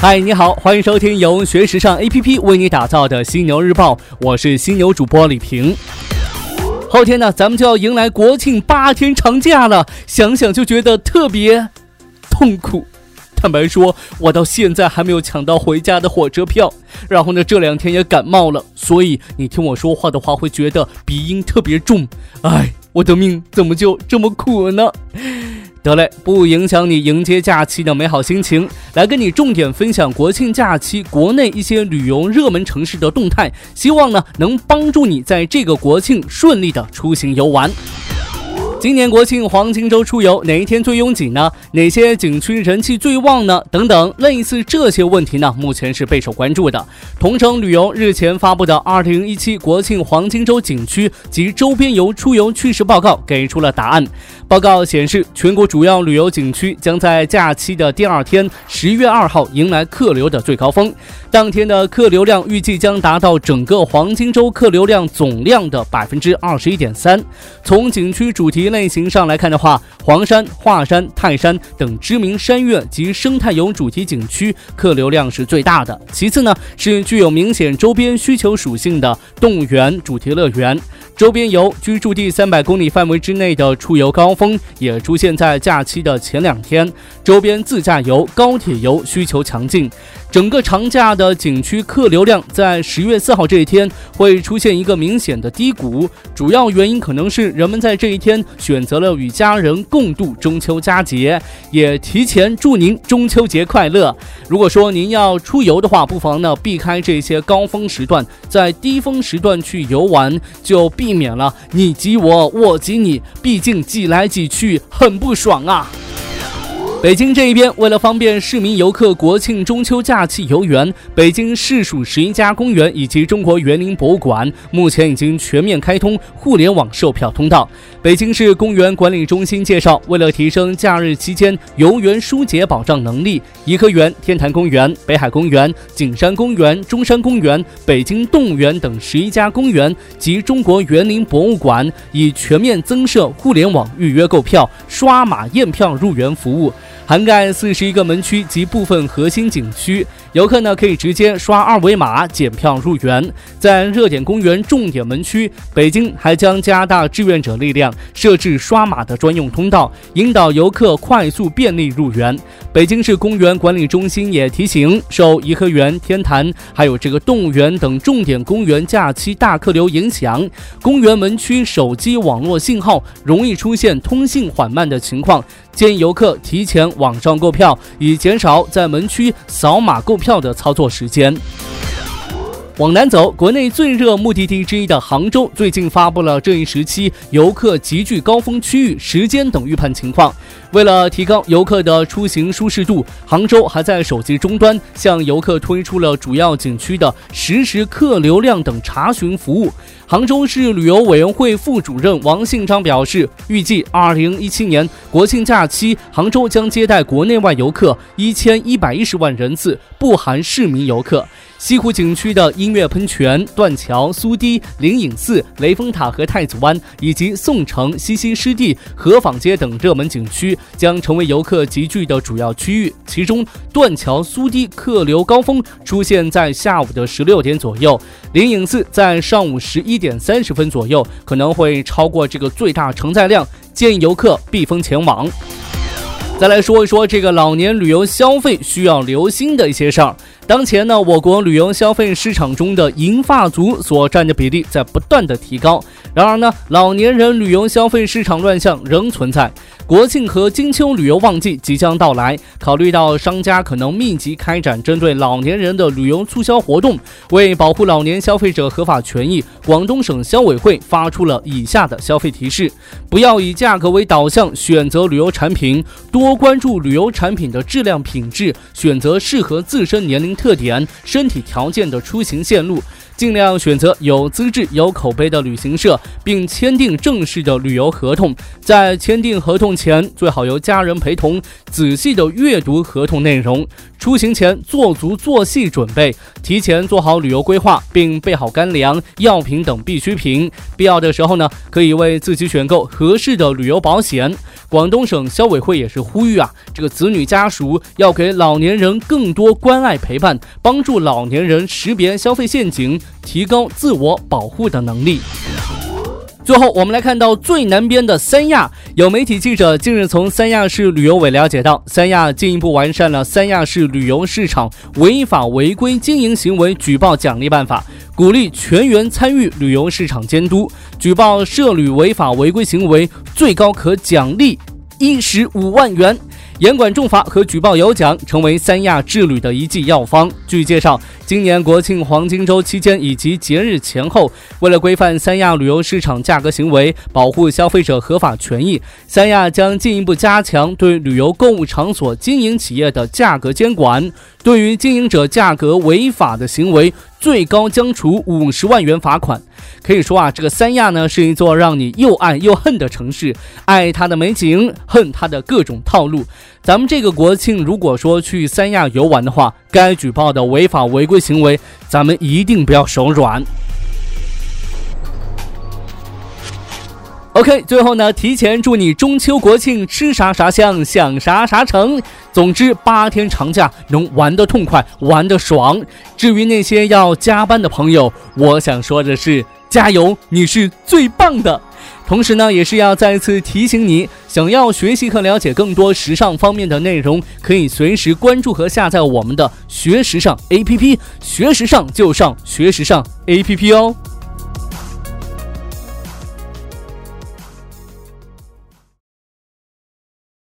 嗨，你好，欢迎收听由学时尚 APP 为你打造的《犀牛日报》，我是犀牛主播李平。后天呢，咱们就要迎来国庆八天长假了，想想就觉得特别痛苦。坦白说，我到现在还没有抢到回家的火车票，然后呢，这两天也感冒了，所以你听我说话的话会觉得鼻音特别重。哎，我的命怎么就这么苦呢？得嘞，不影响你迎接假期的美好心情，来跟你重点分享国庆假期国内一些旅游热门城市的动态，希望呢能帮助你在这个国庆顺利的出行游玩。今年国庆黄金周出游哪一天最拥挤呢？哪些景区人气最旺呢？等等，类似这些问题呢，目前是备受关注的。同程旅游日前发布的《二零一七国庆黄金周景区及周边游出游趋势报告》给出了答案。报告显示，全国主要旅游景区将在假期的第二天，十月二号迎来客流的最高峰。当天的客流量预计将达到整个黄金周客流量总量的百分之二十一点三。从景区主题类型上来看的话，黄山、华山、泰山等知名山岳及生态游主题景区客流量是最大的。其次呢，是具有明显周边需求属性的动物园、主题乐园。周边游居住地三百公里范围之内的出游高峰也出现在假期的前两天，周边自驾游、高铁游需求强劲。整个长假的景区客流量在十月四号这一天会出现一个明显的低谷，主要原因可能是人们在这一天选择了与家人共度中秋佳节，也提前祝您中秋节快乐。如果说您要出游的话，不妨呢避开这些高峰时段，在低峰时段去游玩，就避免了你挤我，我挤你，毕竟挤来挤去很不爽啊。北京这一边，为了方便市民游客国庆中秋假期游园，北京市属十一家公园以及中国园林博物馆目前已经全面开通互联网售票通道。北京市公园管理中心介绍，为了提升假日期间游园疏解保障能力，颐和园、天坛公园、北海公园、景山公园、中山公园、北京动物园等十一家公园及中国园林博物馆已全面增设互联网预约购票、刷码验票入园服务。涵盖四十一个门区及部分核心景区，游客呢可以直接刷二维码检票入园。在热点公园重点门区，北京还将加大志愿者力量，设置刷码的专用通道，引导游客快速便利入园。北京市公园管理中心也提醒，受颐和园、天坛还有这个动物园等重点公园假期大客流影响，公园门区手机网络信号容易出现通信缓慢的情况。建议游客提前网上购票，以减少在门区扫码购票的操作时间。往南走，国内最热目的地之一的杭州最近发布了这一时期游客集聚高峰区域时间等预判情况。为了提高游客的出行舒适度，杭州还在手机终端向游客推出了主要景区的实时客流量等查询服务。杭州市旅游委员会副主任王信章表示，预计二零一七年国庆假期，杭州将接待国内外游客一千一百一十万人次，不含市民游客。西湖景区的音乐喷泉、断桥、苏堤、灵隐寺、雷峰塔和太子湾，以及宋城、西溪湿地、河坊街等热门景区，将成为游客集聚的主要区域。其中，断桥、苏堤客流高峰出现在下午的十六点左右，灵隐寺在上午十一点三十分左右，可能会超过这个最大承载量，建议游客避风前往。再来说一说这个老年旅游消费需要留心的一些事儿。当前呢，我国旅游消费市场中的银发族所占的比例在不断的提高。然而呢，老年人旅游消费市场乱象仍存在。国庆和金秋旅游旺季即将到来，考虑到商家可能密集开展针对老年人的旅游促销活动，为保护老年消费者合法权益，广东省消委会发出了以下的消费提示：不要以价格为导向选择旅游产品，多多关注旅游产品的质量品质，选择适合自身年龄。特点、身体条件的出行线路。尽量选择有资质、有口碑的旅行社，并签订正式的旅游合同。在签订合同前，最好由家人陪同，仔细的阅读合同内容。出行前做足做细准备，提前做好旅游规划，并备好干粮、药品等必需品。必要的时候呢，可以为自己选购合适的旅游保险。广东省消委会也是呼吁啊，这个子女家属要给老年人更多关爱陪伴，帮助老年人识别消费陷阱，提高自我保护的能力。最后，我们来看到最南边的三亚。有媒体记者近日从三亚市旅游委了解到，三亚进一步完善了三亚市旅游市场违法违规经营行为举报奖励办法，鼓励全员参与旅游市场监督。举报涉旅违法违规行为，最高可奖励一十五万元。严管重罚和举报有奖，成为三亚治旅的一剂药方。据介绍，今年国庆黄金周期间以及节日前后，为了规范三亚旅游市场价格行为，保护消费者合法权益，三亚将进一步加强对旅游购物场所经营企业的价格监管。对于经营者价格违法的行为，最高将处五十万元罚款。可以说啊，这个三亚呢是一座让你又爱又恨的城市，爱它的美景，恨它的各种套路。咱们这个国庆，如果说去三亚游玩的话，该举报的违法违规行为，咱们一定不要手软。OK，最后呢，提前祝你中秋国庆吃啥啥香，想啥啥成。总之，八天长假能玩得痛快，玩得爽。至于那些要加班的朋友，我想说的是，加油，你是最棒的。同时呢，也是要再次提醒你，想要学习和了解更多时尚方面的内容，可以随时关注和下载我们的学时尚 APP，学时尚就上学时尚 APP 哦。